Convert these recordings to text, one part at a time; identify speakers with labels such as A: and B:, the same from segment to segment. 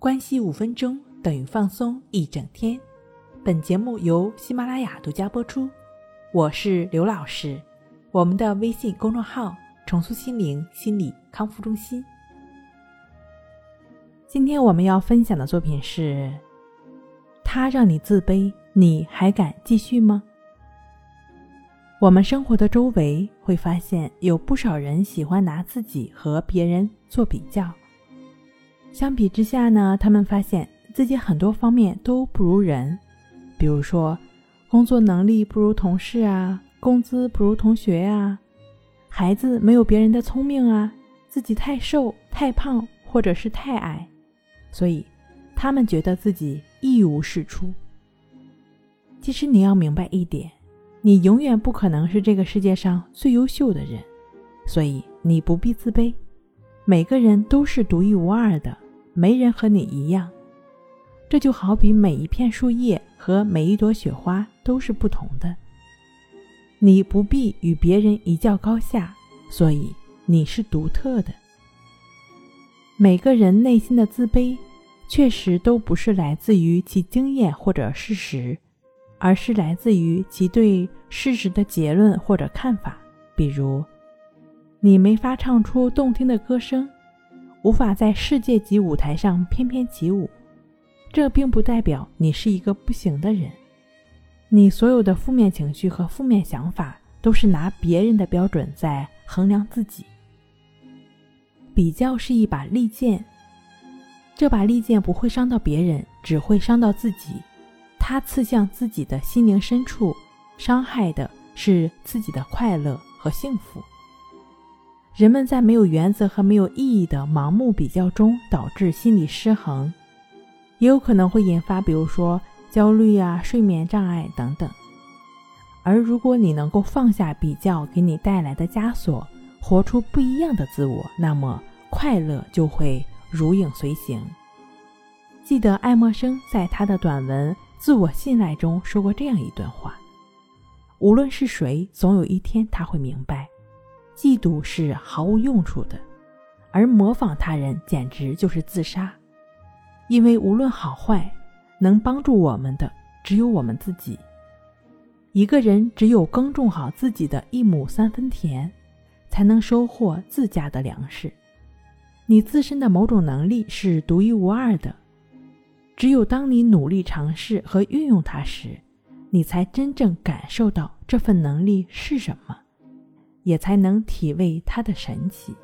A: 关系五分钟等于放松一整天。本节目由喜马拉雅独家播出。我是刘老师，我们的微信公众号“重塑心灵心理康复中心”。今天我们要分享的作品是：他让你自卑，你还敢继续吗？我们生活的周围会发现，有不少人喜欢拿自己和别人做比较。相比之下呢，他们发现自己很多方面都不如人，比如说工作能力不如同事啊，工资不如同学啊，孩子没有别人的聪明啊，自己太瘦、太胖或者是太矮，所以他们觉得自己一无是处。其实你要明白一点。你永远不可能是这个世界上最优秀的人，所以你不必自卑。每个人都是独一无二的，没人和你一样。这就好比每一片树叶和每一朵雪花都是不同的。你不必与别人一较高下，所以你是独特的。每个人内心的自卑，确实都不是来自于其经验或者事实。而是来自于其对事实的结论或者看法，比如，你没法唱出动听的歌声，无法在世界级舞台上翩翩起舞，这并不代表你是一个不行的人。你所有的负面情绪和负面想法，都是拿别人的标准在衡量自己。比较是一把利剑，这把利剑不会伤到别人，只会伤到自己。它刺向自己的心灵深处，伤害的是自己的快乐和幸福。人们在没有原则和没有意义的盲目比较中，导致心理失衡，也有可能会引发，比如说焦虑啊、睡眠障碍等等。而如果你能够放下比较给你带来的枷锁，活出不一样的自我，那么快乐就会如影随形。记得爱默生在他的短文。自我信赖中说过这样一段话：无论是谁，总有一天他会明白，嫉妒是毫无用处的，而模仿他人简直就是自杀。因为无论好坏，能帮助我们的只有我们自己。一个人只有耕种好自己的一亩三分田，才能收获自家的粮食。你自身的某种能力是独一无二的。只有当你努力尝试和运用它时，你才真正感受到这份能力是什么，也才能体味它的神奇。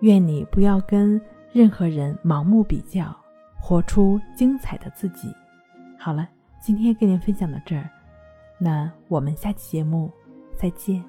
A: 愿你不要跟任何人盲目比较，活出精彩的自己。好了，今天跟您分享到这儿，那我们下期节目再见。